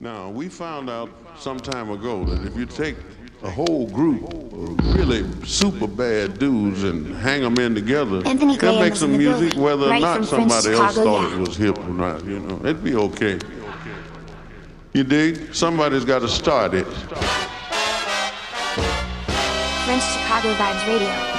Now, we found out some time ago that if you take a whole group of really super bad dudes and hang them in together, Anthony they'll Graham make some music building, whether or not somebody else thought yeah. it was hip or not, you know. It'd be okay. You dig? Somebody's got to start it. French Chicago Vibes Radio.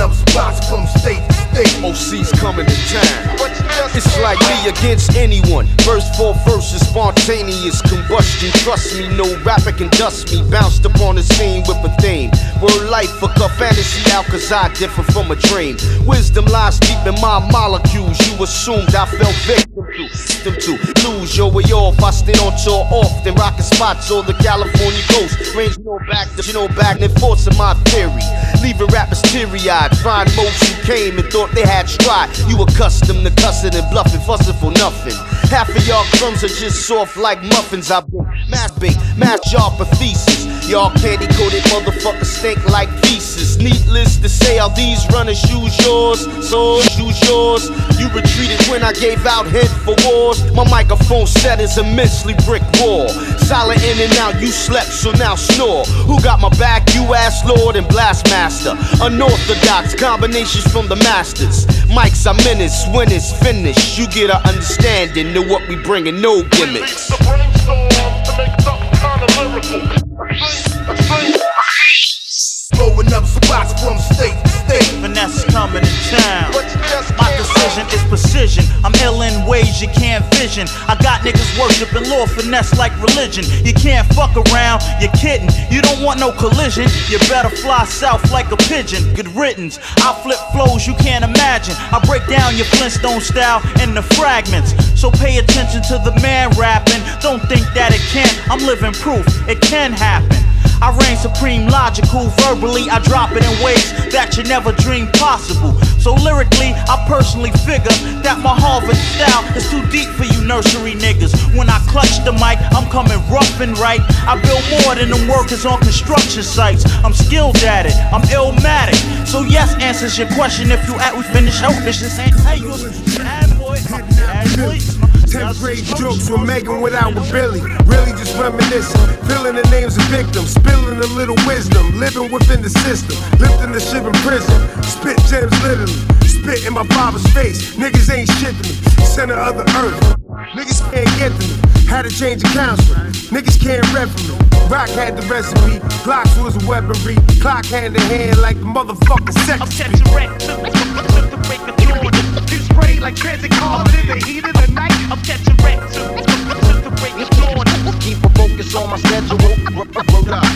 Up spots from state to state. OC's coming to town. It's like me against anyone. Verse for verse is spontaneous combustion. Trust me, no rapper can dust me. Bounced upon the scene with a theme. Word life, fuck up fantasy out, cause I differ from a dream. Wisdom lies deep in my molecules. You assumed I fell victim to. Them to lose your way off. I stay on tour often, rocking spots on the California coast. Range know back, you know back, and enforcing my theory. Leaving rappers teary eyed. Find most who came and thought they had stride. You accustomed to cussing and bluffing, fussing for nothing. Half of y'all crumbs are just soft like muffins. I've been mass bait, mass sharp of thesis. Y'all candy coated motherfuckers stink like pieces. Needless to say, all these runners shoes yours, so shoes yours. You retreated when I gave out head for wars. My microphone set is immensely brick wall. Silent in and out, you slept, so now snore. Who got my back? You ass lord and blastmaster. Unorthodox combinations from the masters. Mics are menace when it's finished. You get an understanding of what we bringing, no gimmicks. the brainstorm to make something kinda lyrical. A strange, a strange. Blowing up spots from state to state. Finesse coming to town. Decision is precision. I'm ill in ways you can't vision. I got niggas worshiping Lord finesse like religion. You can't fuck around, you're kidding. You don't want no collision. You better fly south like a pigeon. Good riddance. I flip flows you can't imagine. I break down your Flintstone style in the fragments. So pay attention to the man rapping. Don't think that it can't. I'm living proof it can happen. I reign supreme, logical, verbally. I drop it in ways that you never dreamed possible. So lyrically, I personally figure that my Harvard style is too deep for you nursery niggas. When I clutch the mic, I'm coming rough and right. I build more than them workers on construction sites. I'm skilled at it, I'm illmatic. So yes answers your question if you at we finish oh, out. This just ain't hey, you a bad boy. Bad boy. Tenth grade jokes with Megan without with Billy. Really just reminiscing. Filling the names of victims. Spilling a little wisdom. Living within the system. Lifting the ship in prison. Spit gems literally. Spit in my father's face. Niggas ain't shit to me. Center of the earth. Niggas can't get to me. Had to change the counselor. Niggas can't rep me. Rock had the recipe. Glocks was a weaponry. Clock hand in hand like the motherfucking sex. I'm sprayed like transit cars in the heat of the night. I'm catching wreck to, to, to the break of dawn. Keep a focus on my schedule.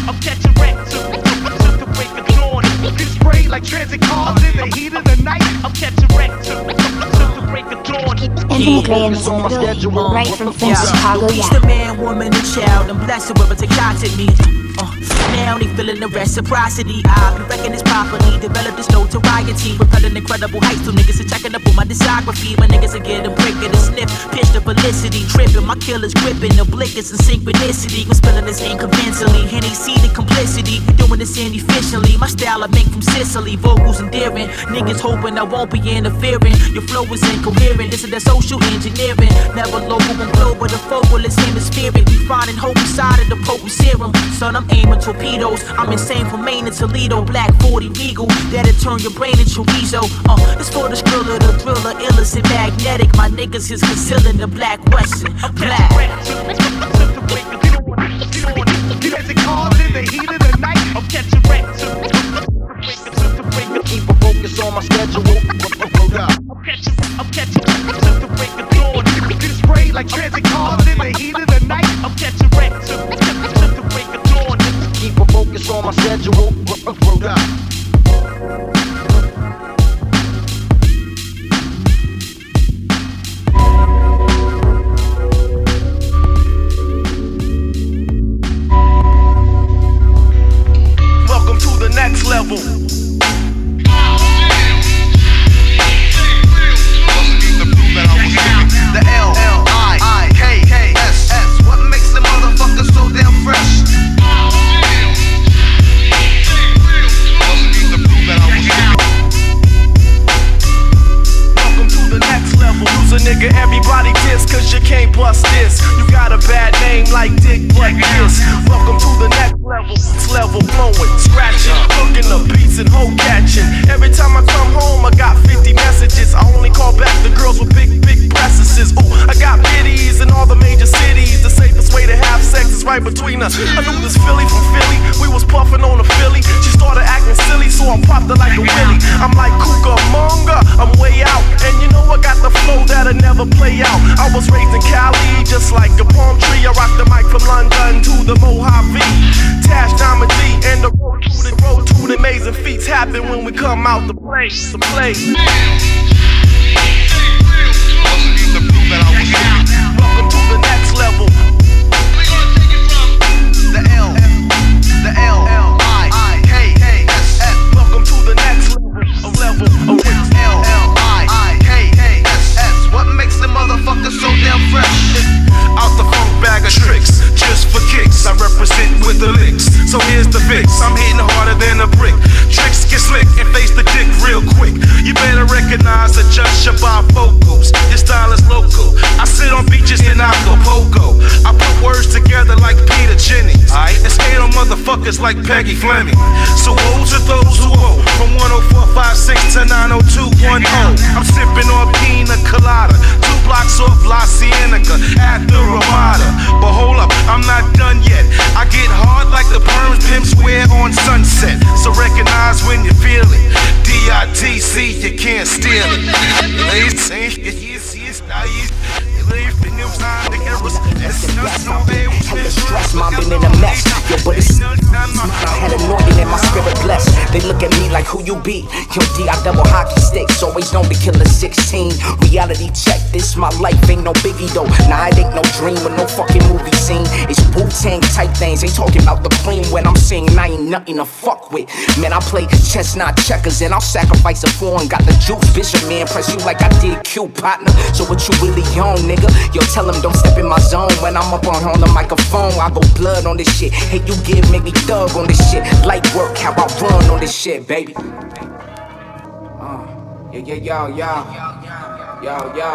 I'm catching the break of dawn. Get sprayed like transit cars in the heat of the night. I'm catching wreck to, to, to the break of dawn. Anthony Graham is in the building, right from French Chicago, He's yeah. the man, woman, and child. I'm blessed with to contact me. Uh, now they feeling the reciprocity. I've been wrecking this property, Develop this notoriety. Propelling incredible heights. So niggas are checking up on my discography. My niggas are getting break of the sniff. Pitch the felicity. Tripping. My killers gripping. The blinkers and synchronicity. I'm spilling this ink convincingly. and they see the complicity. Doing this inefficiently. My style I make from Sicily. Vocals endearing. Niggas hoping I won't be interfering. Your flow is incoherent. This is that social engineering. Never local and global. The focal is hemispheric. We finding hope inside of the potent serum. Son, I'm aiming torpedoes. I'm insane from Maine to Toledo. Black 40 Regal. That'll turn your brain into chorizo. Uh, this for the skriller, the thriller, illicit, magnetic. My niggas is concealing the black Western. Black. Wreck to, to, to the break of dawn. Dawn. Transit cars in the heat of the night. I'm catching of Keep a focus on my schedule. I'm catching, I'm catching to the break of dawn. Get sprayed like transit cars in the heat of the night. I'm catching wreck my schedule. Word up. Fleming. So woes are those who owe. From 10456 to 90210. I'm sipping on pina colada. Two blocks off La Cienega at the Ramada. But hold up, I'm not done yet. I get hard like the perms pimps wear on sunset. So recognize when you feel it. D-I-T-C, you can't steal it. Stress, mom been in a mess. Yo, but it's I had anointing in my They look at me like who you be. D, I double hockey sticks. Always known to kill a 16. Reality check, this my life ain't no biggie though. Nah, it ain't no dream or no fucking movie scene. It's Wu Tang type things. Ain't talking about the cream when I'm saying I ain't nothing to fuck with. Man, I play chess, not checkers, and I'll sacrifice a foreign. Got the juice, bishop, man. Press you like I did Q partner. So what you really on, nigga? Yo, tell him don't step in my zone. When I'm up on, on the microphone, I go blood on this shit. Hey, you give make me thug on this shit. Light work, how I run on this shit, baby. Uh, yeah, yeah, yo, yo. Yo, yo.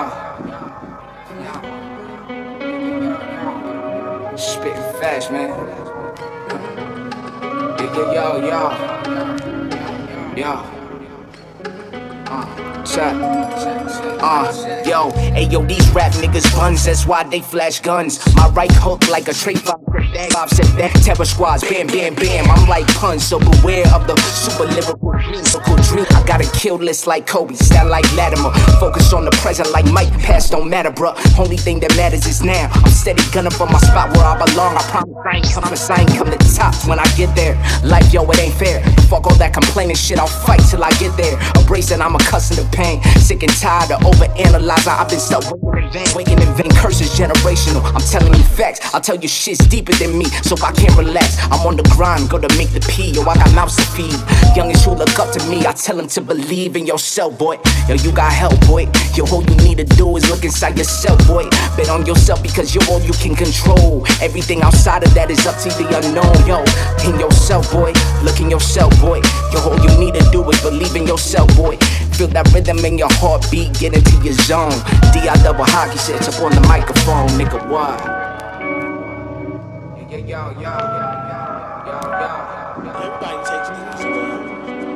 Spitting fast, man. Yeah, yeah, yo, yo. Yo. Uh, check. Uh, yo, hey yo, these rap niggas buns, that's why they flash guns. My right hook like a five set five set back, terror squads, bam, bam, bam. I'm like punch, so beware of the super lyrical lyrical dream. Got a kill list like Kobe, style like Latimer. Focus on the present like Mike, past don't matter, bruh. Only thing that matters is now. I'm steady gunning for my spot where I belong. I promise I ain't promise I ain't come to the top when I get there. Like yo, it ain't fair. Fuck all that complaining shit, I'll fight till I get there. Embracing, I'm accustomed to pain. Sick and tired of overanalyzing. I've been stuck in vain, in vain. Curses generational. I'm telling you facts. I'll tell you shit's deeper than me, so if I can't relax. I'm on the grind, go to make the P. Yo, I got mouths to feed. Youngins who look up to me, I tell them to believe in yourself, boy. Yo, you got help, boy. Yo, all you need to do is look inside yourself, boy. Bet on yourself because you're all you can control. Everything outside of that is up to the unknown, yo. In yourself, boy. Look in yourself, boy. Yo, all you need to do is believe in yourself, boy. Feel that rhythm in your heartbeat, get into your zone. D I double hockey sits up on the microphone, nigga. What? Yeah, yeah, yo, yo, yo, yo, yo. Everybody takes go.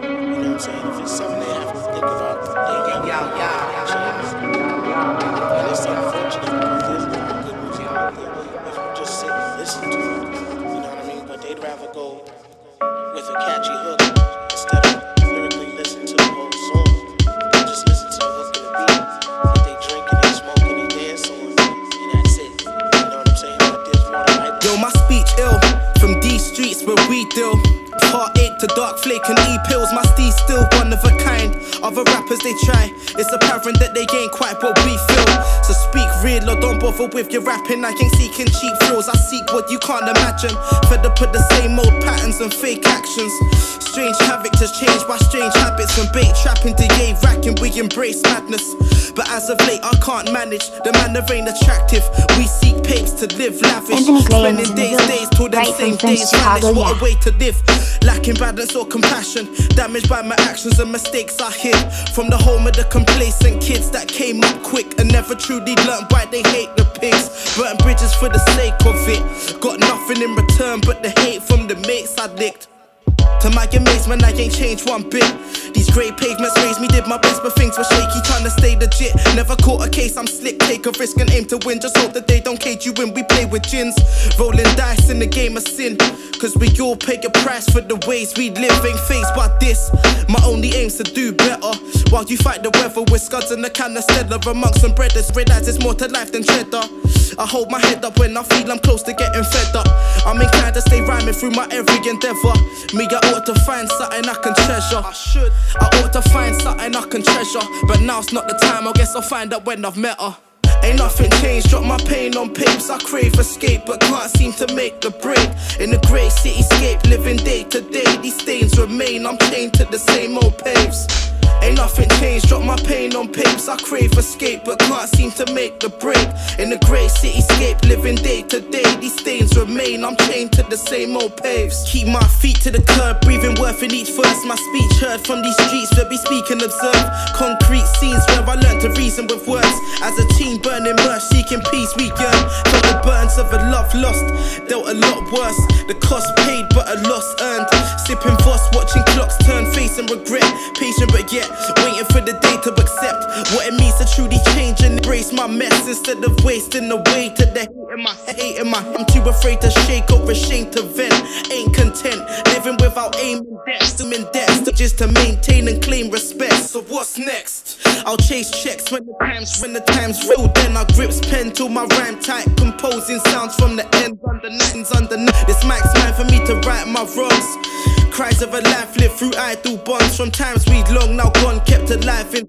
You know what I'm saying? If it's something bother with your rapping. I ain't seeking cheap thrills. I seek what you can't imagine. Fed up with the same old patterns and fake actions. Bait trapping to yay racking. We embrace madness. But as of late, I can't manage. The man that ain't attractive. We seek papes to live lavish. Anthony Graham is Spending days, days till them Right same days vanish. What yeah. a way to live. Lacking balance or compassion. Damaged by my actions and mistakes I hid. From the home of the complacent kids that came up quick and never truly learned why they hate the pigs. Burnt bridges for the sake of it. Got nothing in return but the hate from the mates I licked. To my amazement, I ain't changed one bit. These grey pavements raised me, did my best, but things were shaky, trying to stay legit. Never caught a case, I'm slick, take a risk and aim to win. Just hope that they don't cage you when we play with gins. Rolling dice in the game of sin. Cause we all pay a price for the ways we live, ain't faced by this. My only aim's to do better. While you fight the weather with scuds and the kind of stellar amongst some brothers, realize it's more to life than cheddar. I hold my head up when I feel I'm close to getting fed up. I'm inclined to stay rhyming through my every endeavor. Me, I ought to find something I can treasure. I should. I ought to find something I can treasure. But now's not the time, I guess I'll find out when I've met her. Ain't nothing changed, drop my pain on papes. I crave escape, but can't seem to make the break. In the grey cityscape, living day to day, these stains remain. I'm chained to the same old paves. Ain't nothing changed, drop my pain on papes. I crave escape, but can't seem to make the break. In a grey cityscape, living day to day, these stains remain. I'm chained to the same old paves. Keep my feet to the curb, breathing worth in each verse. My speech heard from these streets where we speak and observe. Concrete scenes where I learned to reason with words. As a team, burning merch, seeking peace, we yearn. Felt the burns of a love lost, dealt a lot worse. The cost paid, but a loss earned. Sipping Voss, watching clocks turn face and regret. Patient, but yet waiting for the day to accept what it means to truly change and embrace my mess instead of wasting away to the hate in my hate my. I'm too afraid to shake or ashamed to vent. Ain't content living without aim and debt. I'm in debt just to maintain and claim respect. So what's next? I'll chase checks when the times when the times real. Then I grips pen till my rhyme tight, composing sounds from the ends under nines under. This mic's mine for me to right my wrongs. Cries of a life lived through idle bonds from times we'd long now gone, kept alive in.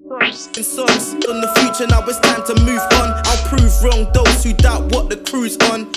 In songs on the future, now it's time to move on. I'll prove wrong those who doubt what the crew's on.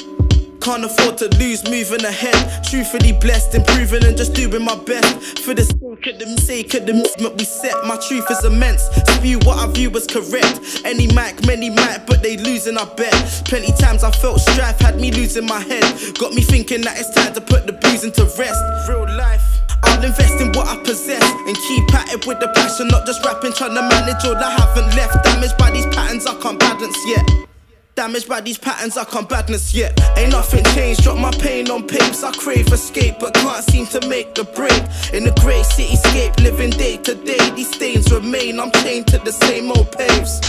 Can't afford to lose, moving ahead. Truthfully blessed, improving and just doing my best. For the sake of the sake of the movement we set, my truth is immense. Spew what I view as correct. Any mic, many mic, but they losing, I bet. Plenty times I felt strife, had me losing my head. Got me thinking that it's time to put the booze into rest. Real life. I'll invest in what I possess and keep at it with the passion, not just rapping, trying to manage all I haven't left. Damaged by these patterns I can't balance yet. Damaged by these patterns, I can't badness yet. Ain't nothing changed, drop my pain on papes. I crave escape, but can't seem to make the break. In a grey cityscape, living day to day, these stains remain. I'm chained to the same old paves.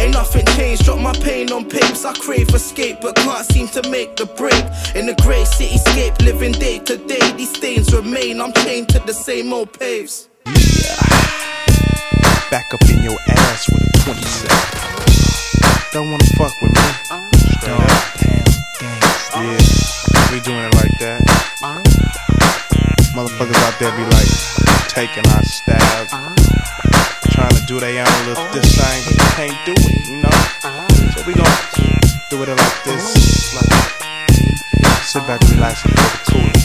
Ain't nothing changed, drop my pain on papes. I crave escape, but can't seem to make the break. In a grey cityscape, living day to day, these stains remain. I'm chained to the same old paves. Yeah. Back up in your ass with a 27. Don't wanna fuck with me. Straight up. Yeah, we doing it like that. Motherfuckers out there be like taking our stab, trying to do their own little this thing, but they can't do it, you know. So we gon' do it like this, like sit back, relax, and feel the cool.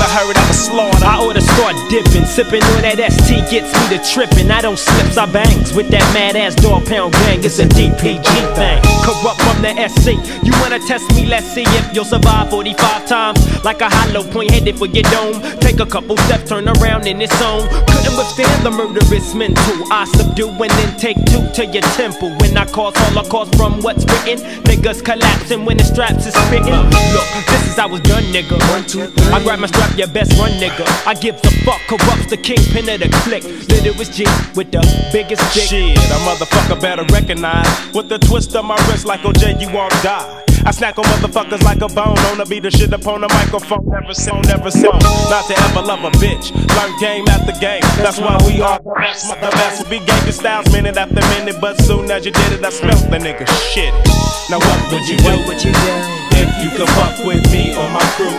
Have you ever heard of a slaughter? I oughta start dipping, sipping on that ST gets me to tripping. I don't slips, I bangs with that mad ass dog pound gang. It's a DPG thing. Kurupt from the SC. You wanna test me? Let's see if you'll survive 45 times. Like a hollow point headed for your dome. Take a couple steps, turn around in its own. Couldn't withstand the murderous mental. I subdue and then take two to your temple. When I cause holocaust from what's written, niggas collapsing when the straps is spitting. Look, this is how it's done, nigga. One, two, three. I grab my strap, your best run, nigga. I give a fuck, Kurupt's the kingpin of the clique. Little was G with the biggest dick. Shit, a motherfucker better recognize. With the twist of my wrist like OJ, you won't die. I snack on motherfuckers like a bone. On beat the shit upon the microphone. Never song, never song. Not to ever love a bitch. Learn game after game. That's why we are the best. The best. We gave you styles minute after minute. But soon as you did it, I smelt the nigga shit. Now what would you do? What you do? If you could fuck with me or my crew.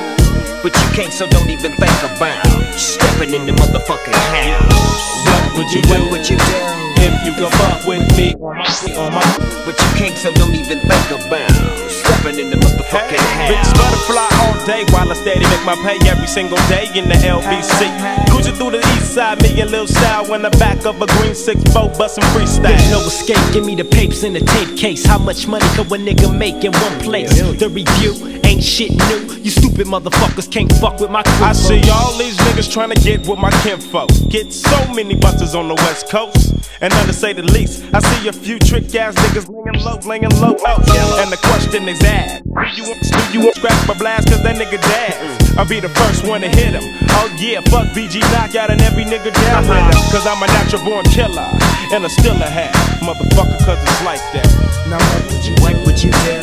But you can't, so don't even think about stepping in the motherfucking house. What would you do? What you do? If you could fuck with me or my, or my But you can't, so don't even think about stepping stepping in the motherfucking Bitch, house. butterfly all day while I steady make my pay every single day in the LBC. Cruising through the east side, me and Lil Sal in the back of a green 6-4 bustin' freestyle. There's no escape, give me the papers in the tape case. How much money could a nigga make in one place? The review ain't shit new. You stupid motherfuckers can't fuck with my crew. I see all these niggas trying to get with my kinfolk. Get so many busters on the west coast. And none to say the least, I see a few trick ass niggas laying low, laying low. Oh, and the question is that do you want, do you want scratch my blast cause that nigga dad? I'll be the first one to hit him. Oh yeah, fuck BG Knocc Out and every nigga down with him. Cause I'm a natural born killer and a still a hat. Motherfucker, cause it's like that. Now what would you, what would you do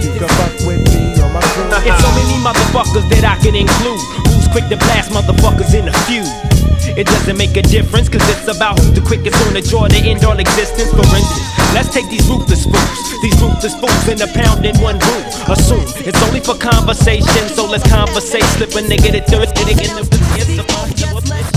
if you could fuck with me or my crew? It's so many motherfuckers that I can include. Who's quick to blast motherfuckers in a feud? It doesn't make a difference, cause it's about who's the quickest on the draw to end all existence. For instance, let's take these ruthless fools. These ruthless fools in a pound in one room. Assume it's only for conversation, so let's conversate. Slip a nigga to do it, it in the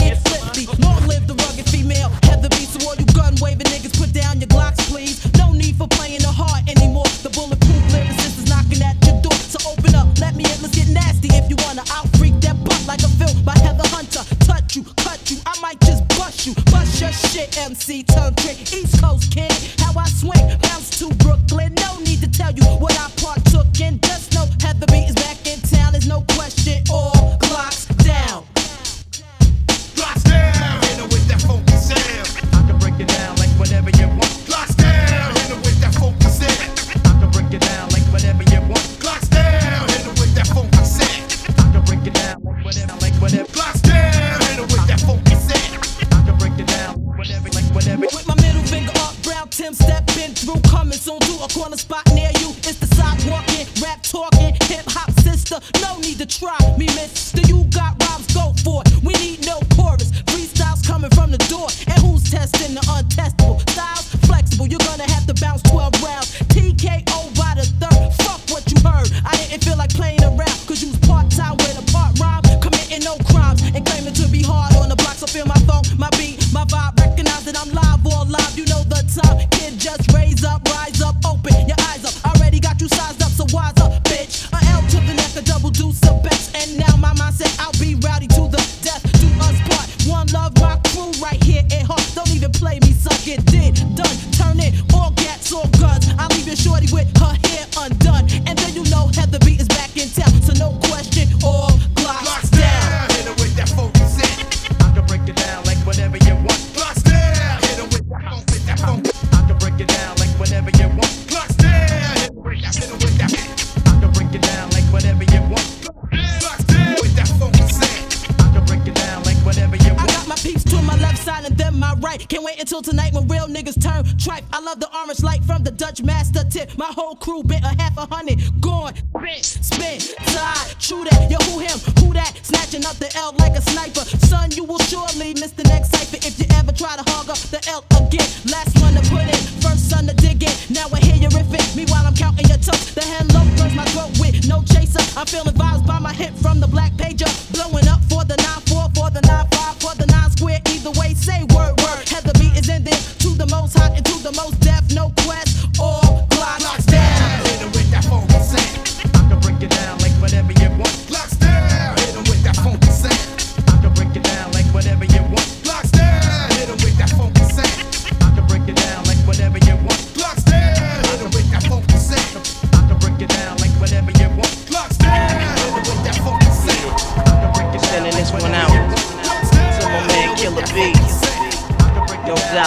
the L like a sniper. Son, you will surely miss the next cipher if you ever try to hog up the L again. Last one to put in, first son to dig in. Now I hear you riffing. Meanwhile, I'm counting your toes. The hello burns my throat with no chaser. I'm feeling vibes by my hip from the black pager. Blowing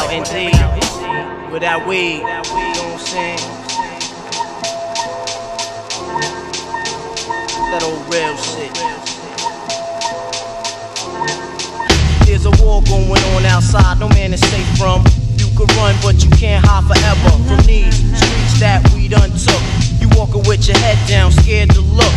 Doubt indeed. Without weed, you know what I'm saying? That old real shit. There's a war going on outside, no man is safe from. You could run, but you can't hide forever from these streets that we done took. You walking with your head down, scared to look.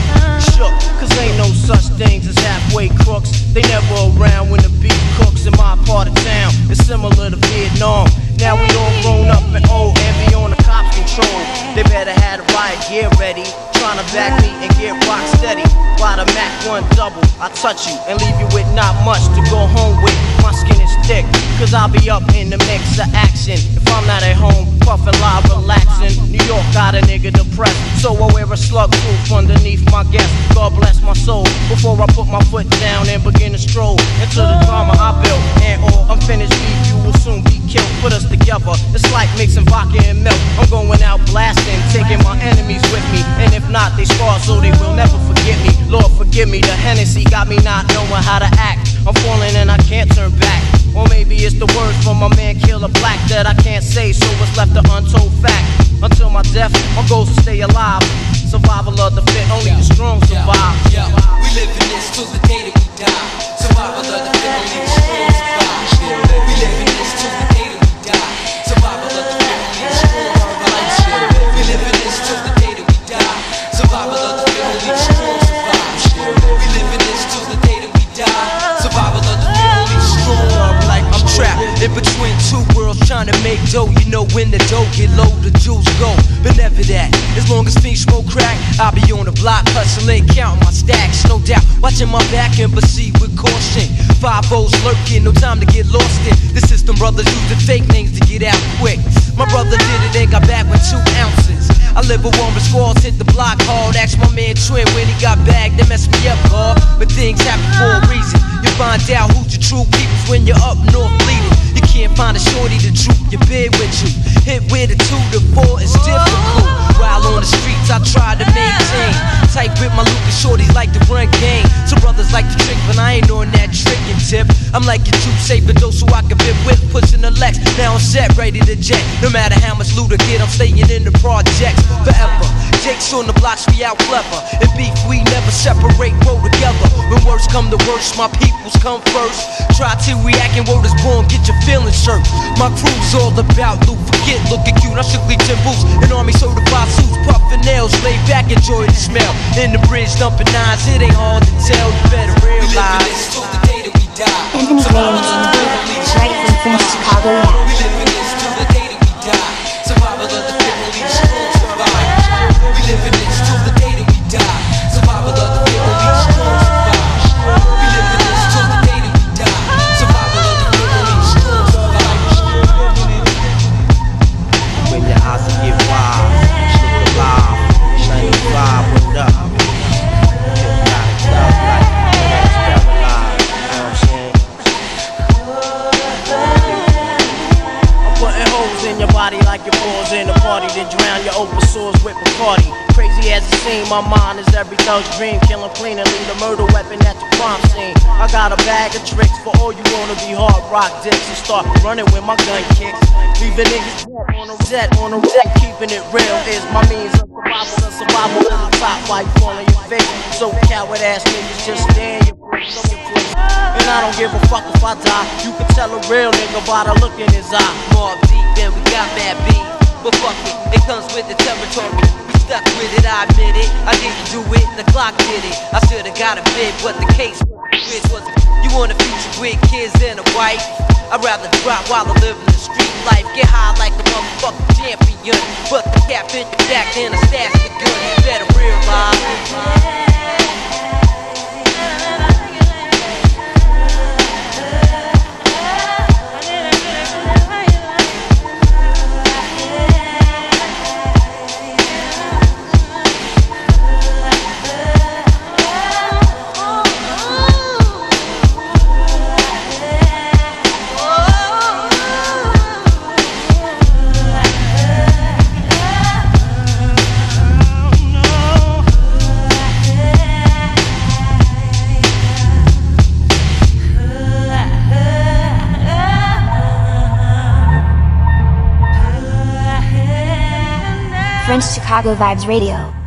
Shook, cause ain't no such things as halfway crooks. They never around when the beef cooks in my part of town. It's similar to Vietnam. Now we all grown up and old and be on the cops control. They better have the riot gear ready. Trying to back me and get rock steady. By the Mac 1 double, I touch you and leave you with not much to go home with. My skin is thick, cause I'll be up in the mix of action. If I'm not at home, puffin' live, relaxing. New York got a nigga depressed, so I wear a slug proof underneath my guest. God bless my soul before I put my foot down and begin to stroll into the drama I built. And oh, all unfinished beef, you will soon be killed. Put us together, it's like mixing vodka and milk. I'm going out blasting, taking my enemies with me, and if not, they scar so they will never forget me. Lord, forgive me. The Hennessy got me not knowing how to act. I'm falling and I can't turn back. Or maybe it's the words from my man Killer Black that I can't say, so it's left an untold fact. Until my death, my goals to stay alive. Survival of the fit, only the strong survive. Yo, we live in this till the day that we die. Watching my back and proceed with caution. Five O's lurking, no time to get lost in. The system brothers using fake names to get out quick. My brother did it and got back with two ounces. I live with with squalls, hit the block hard. Ask my man Twin when he got back, they messed me up hard. But things happen for a reason. You find out who's your true peoples when you're up north find a shorty to droop your bed with you. Hit with a two to four is difficult. While on the streets, I try to maintain. Tight with my Lucas shorties like to run game. Some brothers like to trick, but I ain't on that tricking tip. I'm like your troop saver though, so I can fit with pushing the Lex. Now I'm set, ready to jet. No matter how much loot I get, I'm staying in the projects forever. Jake's on the blocks, we out clever. And beef, we never separate, roll together. When worst come to worst, my peoples come first. Try to react and word is born, get your feelings hurt. My crew's all about loot, forget looking cute. I strictly ten boots, an army certified suits, puffin' nails, lay back, enjoy the smell. In the bridge, dumping nines, it ain't hard to tell. You better realize. Anthony Graham straight bag of tricks for all you wanna be hard rock dicks and start running with my gun kicks. Leaving niggas dead on a set on a wreck, keeping it real is my means of survival. Survival is the top fight falling your face. So coward ass niggas just stand your place. And I don't give a fuck if I die. You can tell a real nigga by the look in his eye. Mobb Deep and we got bad beef. But fuck it, it comes with the territory. Stuck with it, I admit it. I didn't do it, the clock did it. I should've got a bid, but the case was you want a future with kids and a wife. I'd rather drop while I live in the street life. Get high like a motherfucking champion. But the cap in your back, then I stash the gun. You better realize. Chicago Vibes Radio.